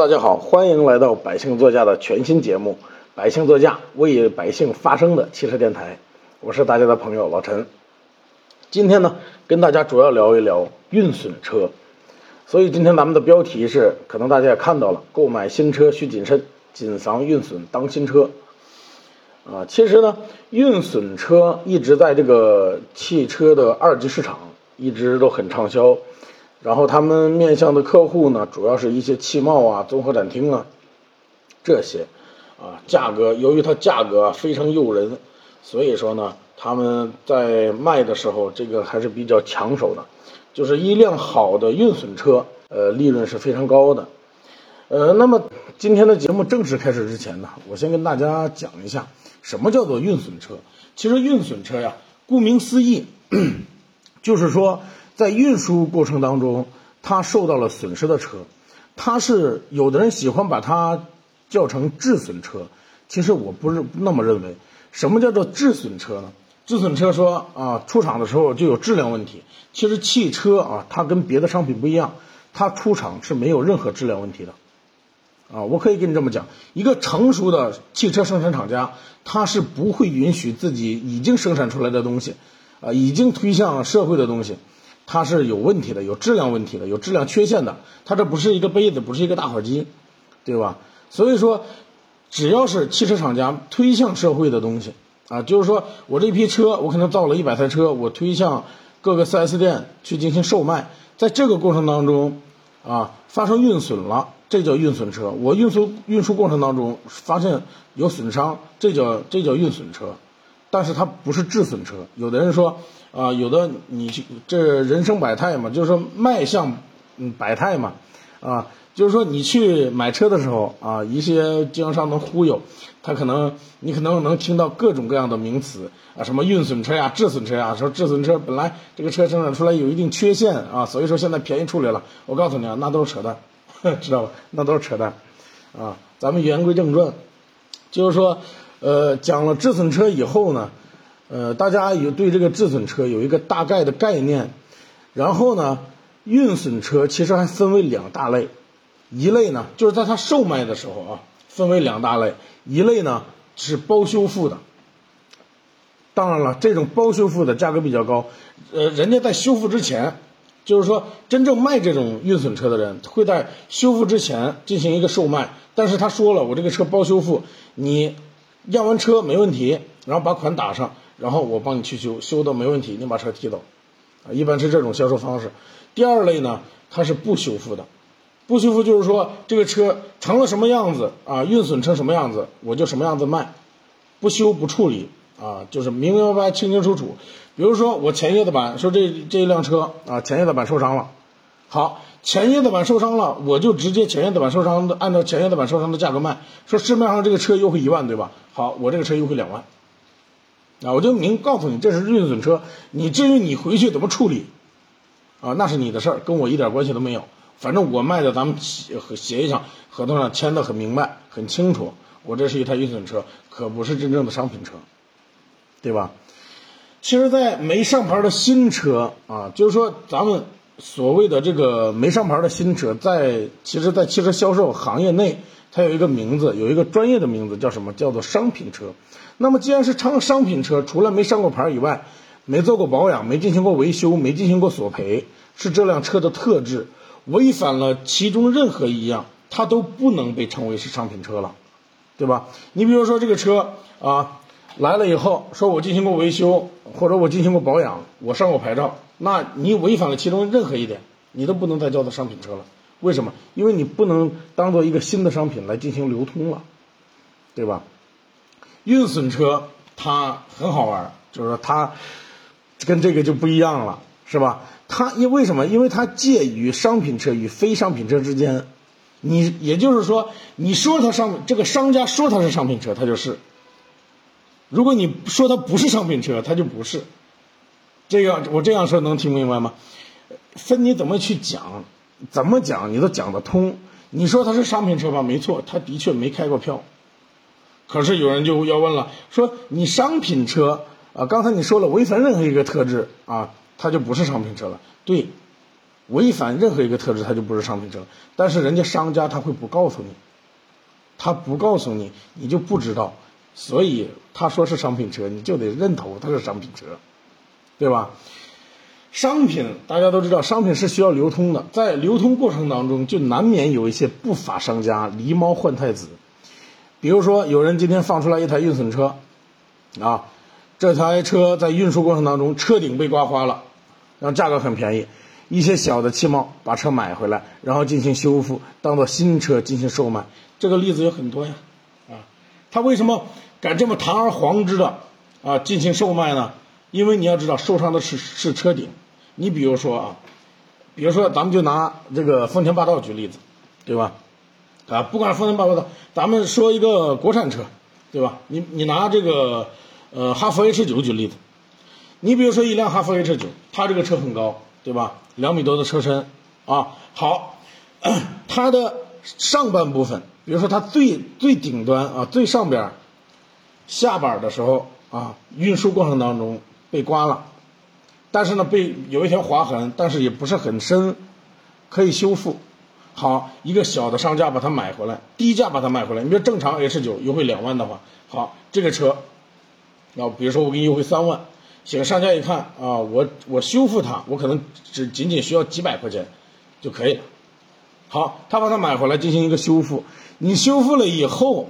大家好，欢迎来到百姓座驾的全新节目《百姓座驾为百姓发声的汽车电台》，我是大家的朋友老陈。今天呢，跟大家主要聊一聊运损车。所以今天咱们的标题是，可能大家也看到了，购买新车需谨慎，谨防运损当新车。啊，其实呢，运损车一直在这个汽车的二级市场一直都很畅销。然后他们面向的客户呢，主要是一些汽贸啊、综合展厅啊这些，啊，价格由于它价格非常诱人，所以说呢，他们在卖的时候这个还是比较抢手的，就是一辆好的运损车，呃，利润是非常高的。呃，那么今天的节目正式开始之前呢，我先跟大家讲一下什么叫做运损车。其实运损车呀，顾名思义，就是说。在运输过程当中，它受到了损失的车，它是有的人喜欢把它叫成质损车，其实我不是那么认为。什么叫做质损车呢？质损车说啊，出厂的时候就有质量问题。其实汽车啊，它跟别的商品不一样，它出厂是没有任何质量问题的。啊，我可以跟你这么讲，一个成熟的汽车生产厂家，他是不会允许自己已经生产出来的东西，啊，已经推向社会的东西。它是有问题的，有质量问题的，有质量缺陷的。它这不是一个杯子，不是一个打火机，对吧？所以说，只要是汽车厂家推向社会的东西啊，就是说我这批车，我可能造了一百台车，我推向各个 4S 店去进行售卖，在这个过程当中啊，发生运损了，这叫运损车。我运输运输过程当中发现有损伤，这叫这叫运损车，但是它不是质损车。有的人说。啊，有的你，这人生百态嘛，就是说卖相嗯百态嘛，啊，就是说你去买车的时候啊，一些经销商能忽悠，他可能你可能能听到各种各样的名词啊，什么运损车呀、质损车呀，说质损车本来这个车生产出来有一定缺陷啊，所以说现在便宜处理了。我告诉你啊，那都是扯淡，知道吧？那都是扯淡，啊，咱们言归正传，就是说，呃，讲了质损车以后呢。呃，大家有对这个质损车有一个大概的概念，然后呢，运损车其实还分为两大类，一类呢就是在它售卖的时候啊，分为两大类，一类呢是包修复的，当然了，这种包修复的价格比较高，呃，人家在修复之前，就是说真正卖这种运损车的人会在修复之前进行一个售卖，但是他说了，我这个车包修复，你验完车没问题，然后把款打上。然后我帮你去修，修的没问题，你把车提走，啊，一般是这种销售方式。第二类呢，它是不修复的，不修复就是说这个车成了什么样子啊，运损成什么样子，我就什么样子卖，不修不处理啊，就是明明白白、清清楚楚。比如说我前叶子板说这这一辆车啊，前叶子板受伤了，好，前叶子板受伤了，我就直接前叶子板受伤的按照前叶子板受伤的价格卖，说市面上这个车优惠一万对吧？好，我这个车优惠两万。啊，我就明告诉你，这是运损车。你至于你回去怎么处理，啊，那是你的事儿，跟我一点关系都没有。反正我卖的，咱们协协议上、合同上签的很明白、很清楚。我这是一台运损车，可不是真正的商品车，对吧？其实，在没上牌的新车啊，就是说咱们所谓的这个没上牌的新车，在其实，在汽车销售行业内，它有一个名字，有一个专业的名字，叫什么？叫做商品车。那么，既然是商商品车，除了没上过牌以外，没做过保养，没进行过维修，没进行过索赔，是这辆车的特质，违反了其中任何一样，它都不能被称为是商品车了，对吧？你比如说这个车啊，来了以后，说我进行过维修，或者我进行过保养，我上过牌照，那你违反了其中任何一点，你都不能再叫做商品车了。为什么？因为你不能当做一个新的商品来进行流通了，对吧？运损车它很好玩，就是说它跟这个就不一样了，是吧？它因为什么？因为它介于商品车与非商品车之间。你也就是说，你说它商这个商家说它是商品车，它就是；如果你说它不是商品车，它就不是。这样我这样说能听明白吗？分你怎么去讲，怎么讲你都讲得通。你说它是商品车吧，没错，它的确没开过票。可是有人就要问了，说你商品车啊，刚才你说了违反任何一个特质啊，它就不是商品车了。对，违反任何一个特质，它就不是商品车。但是人家商家他会不告诉你，他不告诉你，你就不知道。所以他说是商品车，你就得认同它是商品车，对吧？商品大家都知道，商品是需要流通的，在流通过程当中，就难免有一些不法商家狸猫换太子。比如说，有人今天放出来一台运损车，啊，这台车在运输过程当中车顶被刮花了，然后价格很便宜，一些小的汽贸把车买回来，然后进行修复，当做新车进行售卖，这个例子有很多呀，啊，他为什么？敢这么堂而皇之的啊进行售卖呢？因为你要知道受伤的是是车顶。你比如说啊，比如说咱们就拿这个丰田霸道举例子，对吧？啊，不管丰田霸道，咱们说一个国产车，对吧？你你拿这个呃哈弗 H 九举例子，你比如说一辆哈弗 H 九，它这个车很高，对吧？两米多的车身啊，好，它的上半部分，比如说它最最顶端啊最上边。下板的时候啊，运输过程当中被刮了，但是呢，被有一条划痕，但是也不是很深，可以修复。好，一个小的商家把它买回来，低价把它买回来。你比如正常 H 九优惠两万的话，好，这个车，啊，比如说我给你优惠三万，行，商家一看啊，我我修复它，我可能只仅仅需要几百块钱就可以了。好，他把它买回来进行一个修复，你修复了以后。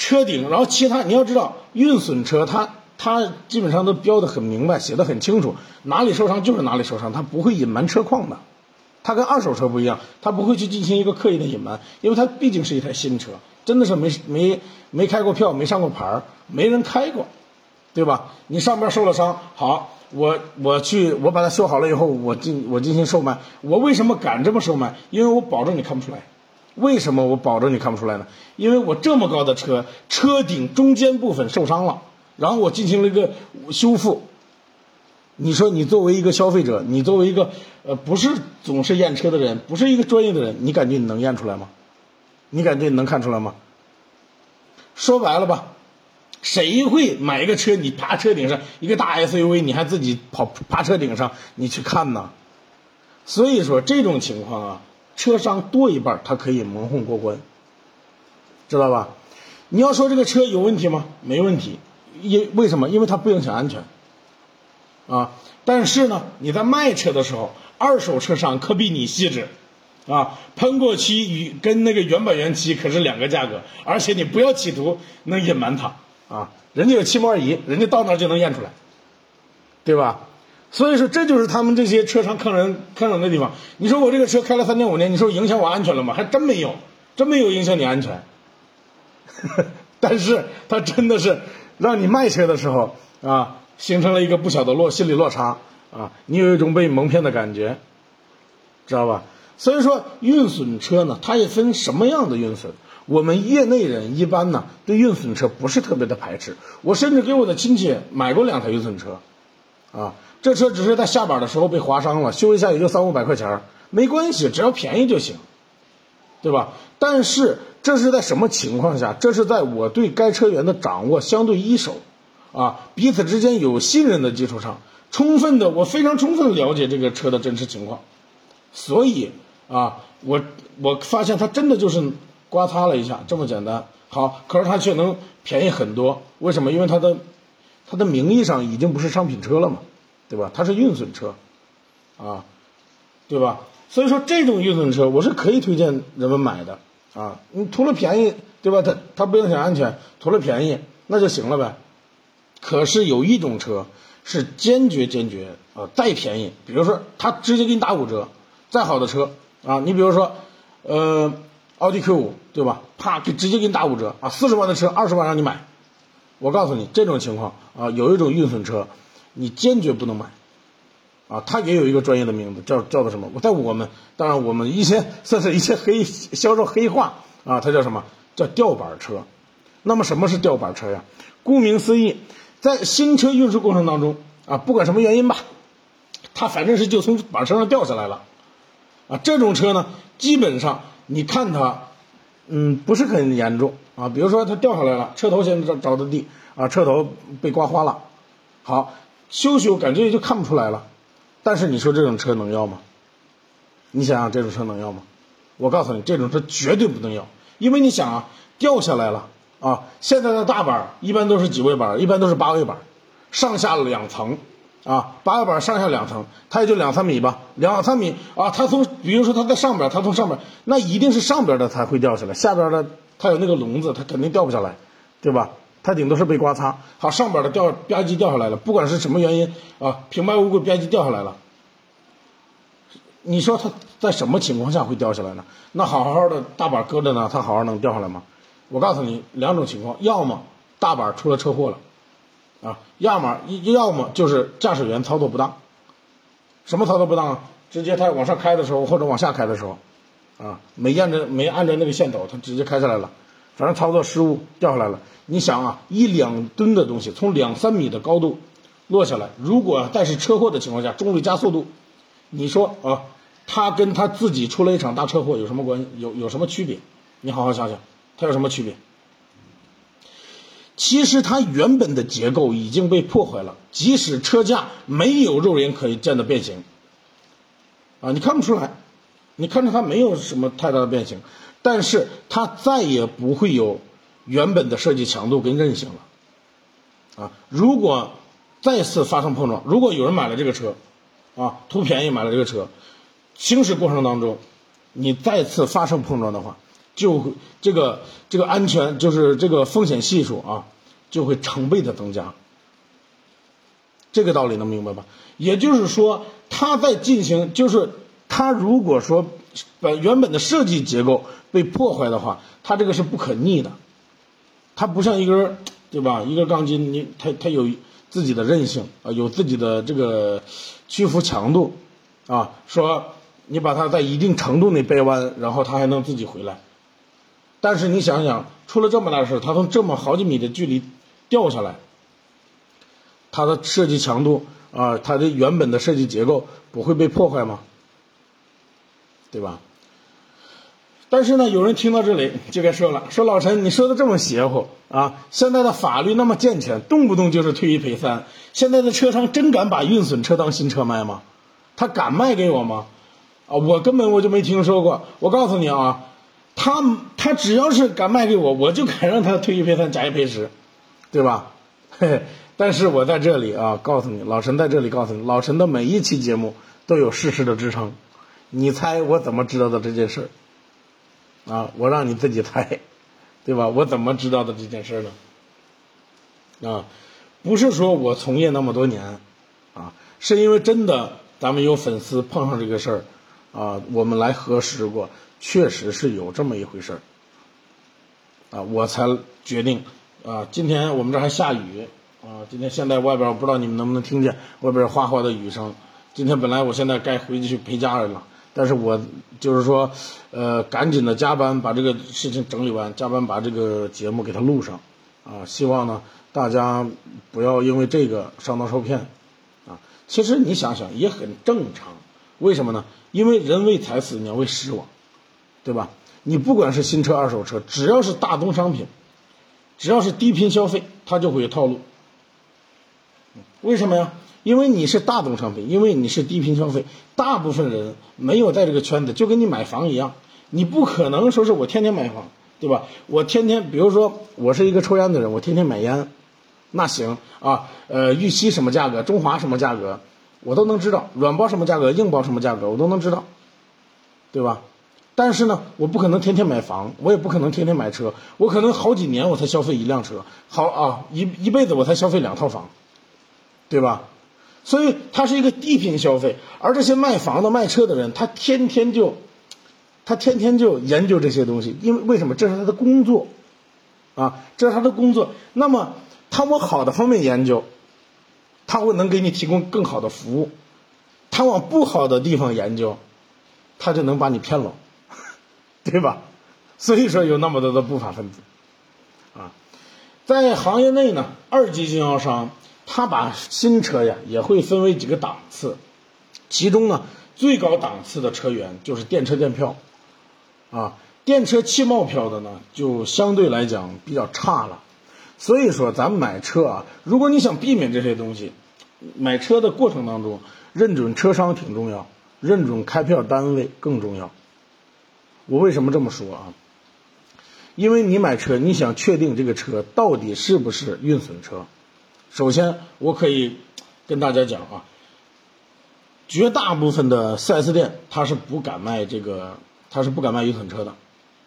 车顶，然后其他你要知道，运损车它他基本上都标的很明白，写的很清楚，哪里受伤就是哪里受伤，他不会隐瞒车况的。他跟二手车不一样，他不会去进行一个刻意的隐瞒，因为他毕竟是一台新车，真的是没没没开过票，没上过牌，没人开过，对吧？你上边受了伤，好，我我去我把它修好了以后，我进我进行售卖，我为什么敢这么售卖？因为我保证你看不出来。为什么我保证你看不出来呢？因为我这么高的车，车顶中间部分受伤了，然后我进行了一个修复。你说你作为一个消费者，你作为一个呃不是总是验车的人，不是一个专业的人，你感觉你能验出来吗？你感觉你能看出来吗？说白了吧，谁会买一个车？你爬车顶上一个大 SUV，你还自己跑爬车顶上，你去看呢？所以说这种情况啊。车商多一半，他可以蒙混过关，知道吧？你要说这个车有问题吗？没问题，因为什么？因为它不影响安全，啊！但是呢，你在卖车的时候，二手车商可比你细致，啊！喷过漆与跟那个原版原漆可是两个价格，而且你不要企图能隐瞒它，啊！人家有漆膜仪，人家到那就能验出来，对吧？所以说，这就是他们这些车商坑人坑人的地方。你说我这个车开了三年五年，你说影响我安全了吗？还真没有，真没有影响你安全。但是他真的是让你卖车的时候啊，形成了一个不小的落心理落差啊，你有一种被蒙骗的感觉，知道吧？所以说，运损车呢，它也分什么样的运损。我们业内人一般呢，对运损车不是特别的排斥。我甚至给我的亲戚买过两台运损车，啊。这车只是在下板的时候被划伤了，修一下也就三五百块钱，没关系，只要便宜就行，对吧？但是这是在什么情况下？这是在我对该车源的掌握相对一手，啊，彼此之间有信任的基础上，充分的，我非常充分了解这个车的真实情况，所以啊，我我发现它真的就是刮擦了一下这么简单，好，可是它却能便宜很多，为什么？因为它的它的名义上已经不是商品车了嘛。对吧？它是运损车，啊，对吧？所以说这种运损车我是可以推荐人们买的啊。你图了便宜，对吧？它它不影响安全，图了便宜那就行了呗。可是有一种车是坚决坚决啊，再便宜，比如说他直接给你打五折，再好的车啊，你比如说呃奥迪 Q 五，对吧？啪，给直接给你打五折啊，四十万的车二十万让你买。我告诉你，这种情况啊，有一种运损车。你坚决不能买，啊，它也有一个专业的名字，叫叫做什么？我在我们当然我们一些算是一些黑销售黑话啊，它叫什么？叫吊板车。那么什么是吊板车呀？顾名思义，在新车运输过程当中啊，不管什么原因吧，它反正是就从板车上掉下来了，啊，这种车呢，基本上你看它，嗯，不是很严重啊。比如说它掉下来了，车头先着着的地啊，车头被刮花了，好。修修感觉就看不出来了，但是你说这种车能要吗？你想想这种车能要吗？我告诉你，这种车绝对不能要，因为你想啊，掉下来了啊，现在的大板一般都是几位板，一般都是八位板，上下两层啊，八位板上下两层，它也就两三米吧，两三米啊，它从比如说它在上边，它从上边，那一定是上边的才会掉下来，下边的它有那个笼子，它肯定掉不下来，对吧？它顶多是被刮擦，好，上边的掉吧唧掉下来了，不管是什么原因啊，平白无故吧唧掉下来了。你说它在什么情况下会掉下来呢？那好好的大板搁着呢，它好好能掉下来吗？我告诉你两种情况，要么大板出了车祸了，啊，要么要么就是驾驶员操作不当。什么操作不当啊？直接他往上开的时候或者往下开的时候，啊，没按着没按着那个线头，他直接开下来了，反正操作失误掉下来了。你想啊，一两吨的东西从两三米的高度落下来，如果在是车祸的情况下，重力加速度。你说啊，他跟他自己出了一场大车祸有什么关系？有有什么区别？你好好想想，他有什么区别？其实它原本的结构已经被破坏了，即使车架没有肉眼可见的变形，啊，你看不出来，你看着它没有什么太大的变形，但是它再也不会有原本的设计强度跟韧性了，啊，如果再次发生碰撞，如果有人买了这个车。啊，图便宜买了这个车，行驶过程当中，你再次发生碰撞的话，就会这个这个安全就是这个风险系数啊，就会成倍的增加。这个道理能明白吧？也就是说，它在进行，就是它如果说把原本的设计结构被破坏的话，它这个是不可逆的。它不像一根，对吧？一根钢筋，你它它有。自己的韧性啊，有自己的这个屈服强度啊，说你把它在一定程度内掰弯，然后它还能自己回来。但是你想想，出了这么大事，它从这么好几米的距离掉下来，它的设计强度啊，它的原本的设计结构不会被破坏吗？对吧？但是呢，有人听到这里就该说了：“说老陈，你说的这么邪乎啊？现在的法律那么健全，动不动就是退一赔三。现在的车商真敢把运损车当新车卖吗？他敢卖给我吗？啊，我根本我就没听说过。我告诉你啊，他他只要是敢卖给我，我就敢让他退一赔三，假一赔十，对吧？嘿，嘿但是我在这里啊，告诉你，老陈在这里告诉你，老陈的每一期节目都有事实的支撑。你猜我怎么知道的这件事儿？啊，我让你自己猜，对吧？我怎么知道的这件事儿呢？啊，不是说我从业那么多年，啊，是因为真的咱们有粉丝碰上这个事儿，啊，我们来核实过，确实是有这么一回事儿，啊，我才决定，啊，今天我们这还下雨，啊，今天现在外边我不知道你们能不能听见外边哗哗的雨声，今天本来我现在该回去陪家人了。但是我就是说，呃，赶紧的加班把这个事情整理完，加班把这个节目给他录上，啊，希望呢大家不要因为这个上当受骗，啊，其实你想想也很正常，为什么呢？因为人为财死，鸟为食亡，对吧？你不管是新车、二手车，只要是大宗商品，只要是低频消费，它就会有套路，为什么呀？因为你是大宗商品，因为你是低频消费，大部分人没有在这个圈子，就跟你买房一样，你不可能说是我天天买房，对吧？我天天，比如说我是一个抽烟的人，我天天买烟，那行啊，呃，玉溪什么价格，中华什么价格，我都能知道，软包什么价格，硬包什么价格，我都能知道，对吧？但是呢，我不可能天天买房，我也不可能天天买车，我可能好几年我才消费一辆车，好啊，一一辈子我才消费两套房，对吧？所以它是一个低频消费，而这些卖房的、卖车的人，他天天就，他天天就研究这些东西，因为为什么？这是他的工作，啊，这是他的工作。那么他往好的方面研究，他会能给你提供更好的服务；他往不好的地方研究，他就能把你骗了，对吧？所以说有那么多的不法分子，啊，在行业内呢，二级经销商。他把新车呀也会分为几个档次，其中呢最高档次的车源就是电车电票，啊，电车汽贸票的呢就相对来讲比较差了，所以说咱们买车啊，如果你想避免这些东西，买车的过程当中认准车商挺重要认准开票单位更重要。我为什么这么说啊？因为你买车，你想确定这个车到底是不是运损车。首先，我可以跟大家讲啊，绝大部分的 4S 店他是不敢卖这个，他是不敢卖运损车的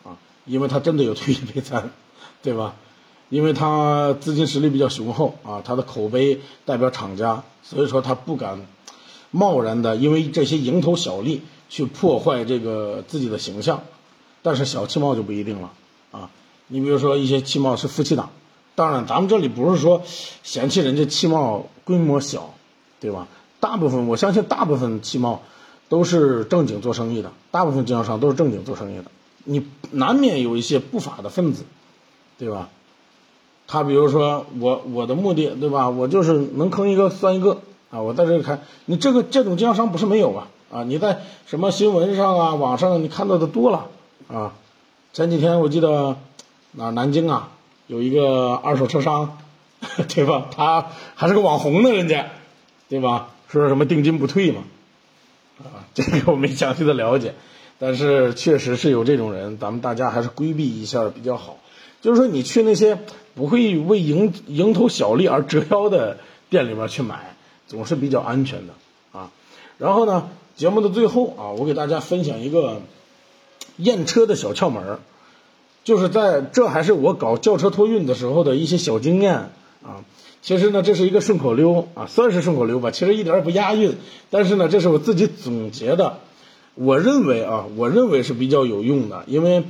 啊，因为他真的有退一赔三，对吧？因为他资金实力比较雄厚啊，他的口碑代表厂家，所以说他不敢贸然的因为这些蝇头小利去破坏这个自己的形象。但是小汽贸就不一定了啊，你比如说一些汽贸是夫妻档，当然咱们这里不是说嫌弃人家汽贸规模小，对吧？大部分我相信大部分汽贸都是正经做生意的，大部分经销商都是正经做生意的，你难免有一些不法的分子，对吧？他比如说我我的目的对吧？我就是能坑一个算一个啊！我在这里看，你这个这种经销商不是没有啊啊！你在什么新闻上啊、网上你看到的多了啊。前几天我记得哪南京啊有一个二手车商，对吧？他还是个网红呢，人家对吧？说什么定金不退嘛啊？这个我没详细的了解，但是确实是有这种人，咱们大家还是规避一下比较好。就是说，你去那些不会为蝇蝇头小利而折腰的店里面去买，总是比较安全的啊。然后呢，节目的最后啊，我给大家分享一个验车的小窍门就是在这还是我搞轿车托运的时候的一些小经验啊。其实呢，这是一个顺口溜啊，算是顺口溜吧。其实一点也不押韵，但是呢，这是我自己总结的，我认为啊，我认为是比较有用的，因为。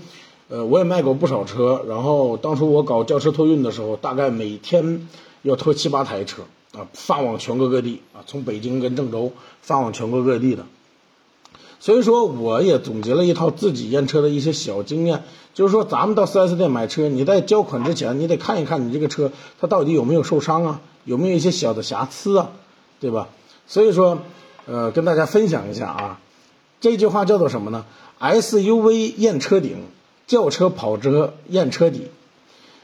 呃，我也卖过不少车，然后当初我搞轿车托运的时候，大概每天要拖七八台车啊，发往全国各地啊，从北京跟郑州发往全国各地的。所以说，我也总结了一套自己验车的一些小经验，就是说，咱们到 4S 店买车，你在交款之前，你得看一看你这个车它到底有没有受伤啊，有没有一些小的瑕疵啊，对吧？所以说，呃，跟大家分享一下啊，这句话叫做什么呢？SUV 验车顶。轿车、跑车验车底，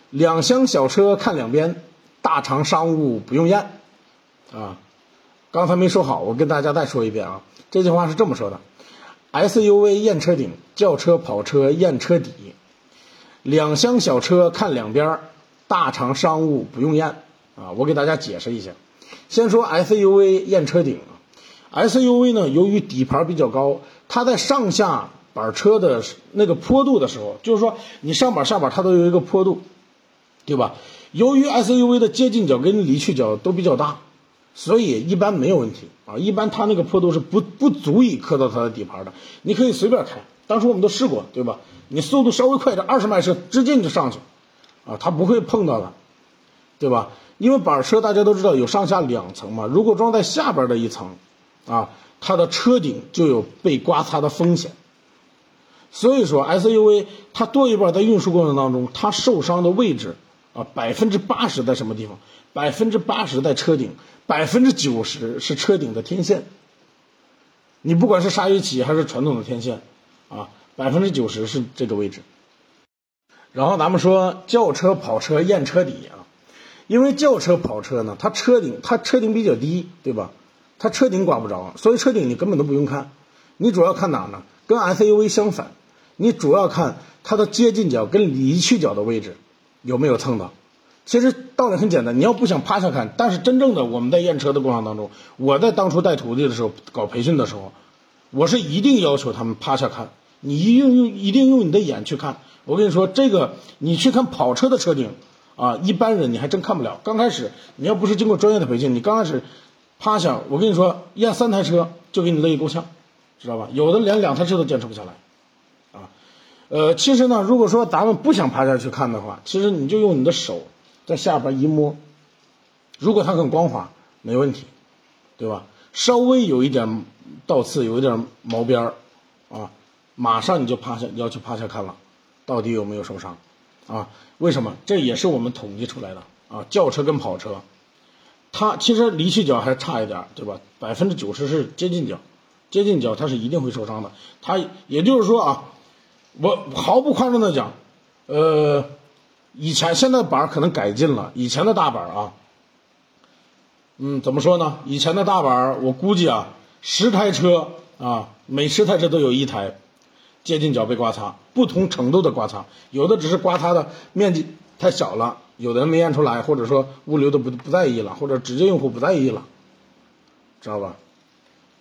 两厢小车看两边，大长商务不用验，啊，刚才没说好，我跟大家再说一遍啊，这句话是这么说的：SUV 验车顶，轿车、跑车验车底，两厢小车看两边，大长商务不用验，啊，我给大家解释一下，先说 SUV 验车顶，SUV 呢，由于底盘比较高，它在上下。板车的那个坡度的时候，就是说你上板下板它都有一个坡度，对吧？由于 SUV 的接近角跟离去角都比较大，所以一般没有问题啊。一般它那个坡度是不不足以磕到它的底盘的，你可以随便开。当时我们都试过，对吧？你速度稍微快点，二十迈车直接你就上去，啊，它不会碰到的，对吧？因为板车大家都知道有上下两层嘛，如果装在下边的一层，啊，它的车顶就有被刮擦的风险。所以说，SUV 它多一半在运输过程当中，它受伤的位置啊，百分之八十在什么地方？百分之八十在车顶，百分之九十是车顶的天线。你不管是鲨鱼鳍还是传统的天线，啊，百分之九十是这个位置。然后咱们说轿车、跑车验车底啊，因为轿车、跑车呢，它车顶它车顶比较低，对吧？它车顶刮不着，所以车顶你根本都不用看，你主要看哪呢？跟 SUV 相反，你主要看它的接近角跟离去角的位置有没有蹭到。其实道理很简单，你要不想趴下看，但是真正的我们在验车的过程当中，我在当初带徒弟的时候搞培训的时候，我是一定要求他们趴下看，你一定用一定用你的眼去看。我跟你说，这个你去看跑车的车顶啊，一般人你还真看不了。刚开始你要不是经过专业的培训，你刚开始趴下，我跟你说验三台车就给你累够呛。知道吧？有的连两台车都坚持不下来，啊，呃，其实呢，如果说咱们不想趴下去看的话，其实你就用你的手在下边一摸，如果它很光滑，没问题，对吧？稍微有一点倒刺，有一点毛边儿，啊，马上你就趴下要去趴下看了，到底有没有受伤？啊，为什么？这也是我们统计出来的啊。轿车跟跑车，它其实离去角还差一点，对吧？百分之九十是接近角。接近角，它是一定会受伤的。它也就是说啊，我毫不夸张的讲，呃，以前现在板可能改进了，以前的大板啊，嗯，怎么说呢？以前的大板，我估计啊，十台车啊，每十台车都有一台接近角被刮擦，不同程度的刮擦，有的只是刮擦的面积太小了，有的人没验出来，或者说物流都不不在意了，或者直接用户不在意了，知道吧？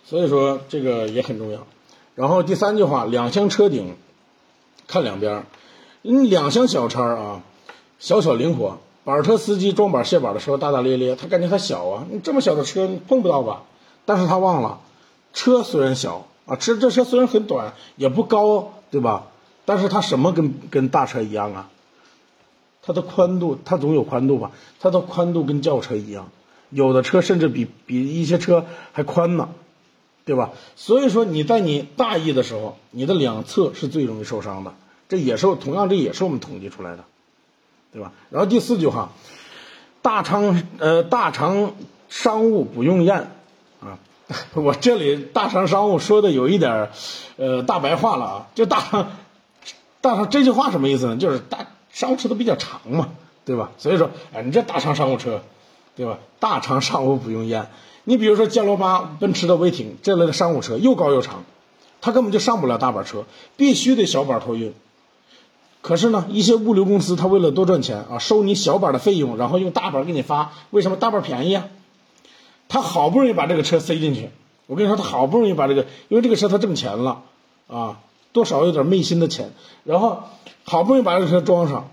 所以说这个也很重要。然后第三句话，两厢车顶看两边，你两厢小叉啊，小巧灵活，板车司机装板卸板的时候大大咧咧，他感觉它小啊，你这么小的车你碰不到吧？但是他忘了，车虽然小啊，车这车虽然很短，也不高，对吧？但是它什么跟跟大车一样啊？它的宽度，它总有宽度吧？它的宽度跟轿车一样，有的车甚至比比一些车还宽呢。对吧？所以说你在你大意的时候，你的两侧是最容易受伤的。这也是同样，这也是我们统计出来的，对吧？然后第四句话，大长呃大长商务不用验啊。我这里大长商务说的有一点呃大白话了啊，就大长大长这句话什么意思呢？就是大商务车都比较长嘛，对吧？所以说，哎，你这大长商务车，对吧？大长商务不用验。你比如说歼罗八、奔驰的威霆这类的商务车，又高又长，它根本就上不了大板车，必须得小板托运。可是呢，一些物流公司它为了多赚钱啊，收你小板的费用，然后用大板给你发。为什么大板便宜啊？他好不容易把这个车塞进去，我跟你说，他好不容易把这个，因为这个车他挣钱了啊，多少有点昧心的钱，然后好不容易把这个车装上，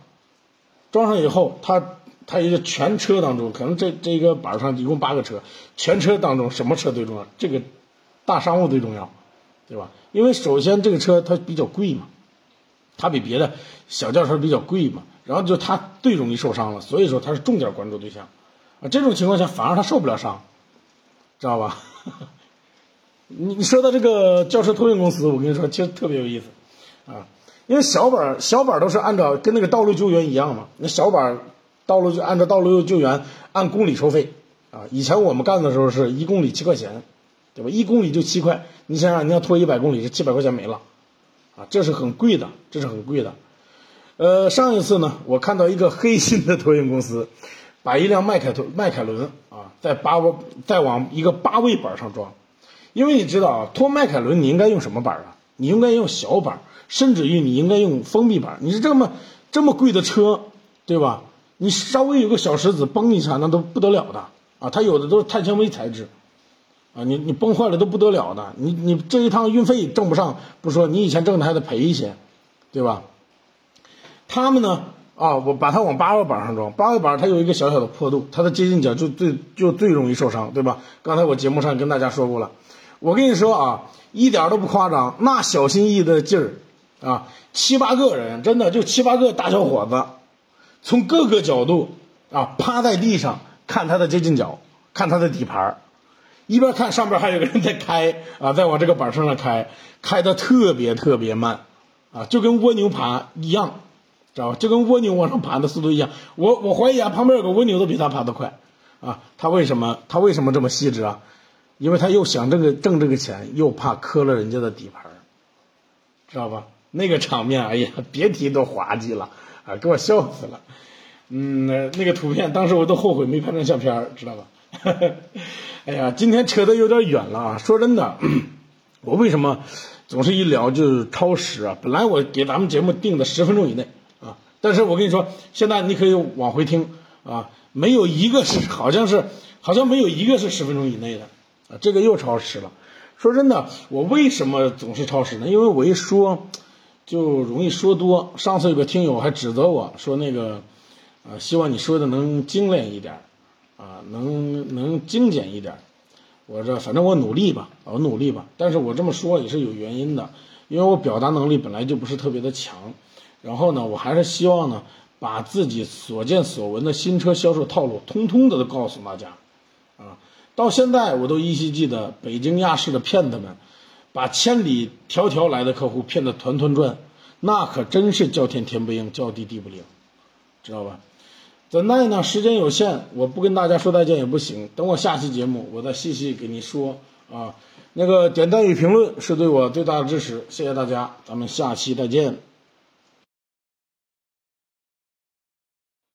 装上以后他。他一个全车当中，可能这这个板上一共八个车，全车当中什么车最重要？这个大商务最重要，对吧？因为首先这个车它比较贵嘛，它比别的小轿车比较贵嘛，然后就它最容易受伤了，所以说它是重点关注对象啊。这种情况下反而它受不了伤，知道吧？你你说到这个轿车托运公司，我跟你说其实特别有意思啊，因为小板小板都是按照跟那个道路救援一样嘛，那小板。道路就按照道路救援按公里收费啊！以前我们干的时候是一公里七块钱，对吧？一公里就七块，你想想你要拖一百公里，这七百块钱没了，啊，这是很贵的，这是很贵的。呃，上一次呢，我看到一个黑心的托运公司，把一辆迈凯托迈凯伦啊，在八再往一个八位板上装，因为你知道啊，拖迈凯伦你应该用什么板啊？你应该用小板，甚至于你应该用封闭板。你是这么这么贵的车，对吧？你稍微有个小石子崩一下，那都不得了的啊！它有的都是碳纤维材质，啊，你你崩坏了都不得了的。你你这一趟运费挣不上不说，你以前挣的还得赔一些，对吧？他们呢啊，我把它往八位板上装，八位板它有一个小小的坡度，它的接近角就最就最容易受伤，对吧？刚才我节目上跟大家说过了，我跟你说啊，一点都不夸张，那小心翼翼的劲儿啊，七八个人，真的就七八个大小伙子。从各个角度啊，趴在地上看它的接近角，看它的底盘一边看上边还有个人在开啊，在往这个板上上开，开的特别特别慢啊，就跟蜗牛爬一样，知道吧？就跟蜗牛往上爬的速度一样。我我怀疑啊，旁边有个蜗牛都比他爬得快啊。他为什么他为什么这么细致啊？因为他又想这个挣这个钱，又怕磕了人家的底盘知道吧？那个场面，哎呀，别提多滑稽了。啊，给我笑死了，嗯，那个图片，当时我都后悔没拍成相片知道吧？哎呀，今天扯得有点远了啊！说真的，我为什么总是一聊就超时啊？本来我给咱们节目定的十分钟以内啊，但是我跟你说，现在你可以往回听啊，没有一个是，好像是，好像没有一个是十分钟以内的啊，这个又超时了。说真的，我为什么总是超时呢？因为我一说。就容易说多。上次有个听友还指责我说那个，呃，希望你说的能精炼一点，啊，能能精简一点。我这反正我努力吧，我努力吧。但是我这么说也是有原因的，因为我表达能力本来就不是特别的强。然后呢，我还是希望呢，把自己所见所闻的新车销售套路，通通的都告诉大家。啊，到现在我都依稀记得北京亚市的骗子们。把千里迢迢来的客户骗得团团转，那可真是叫天天不应，叫地地不灵，知道吧？怎奈呢？时间有限，我不跟大家说再见也不行。等我下期节目，我再细细给你说啊。那个点赞与评论是对我最大的支持，谢谢大家，咱们下期再见。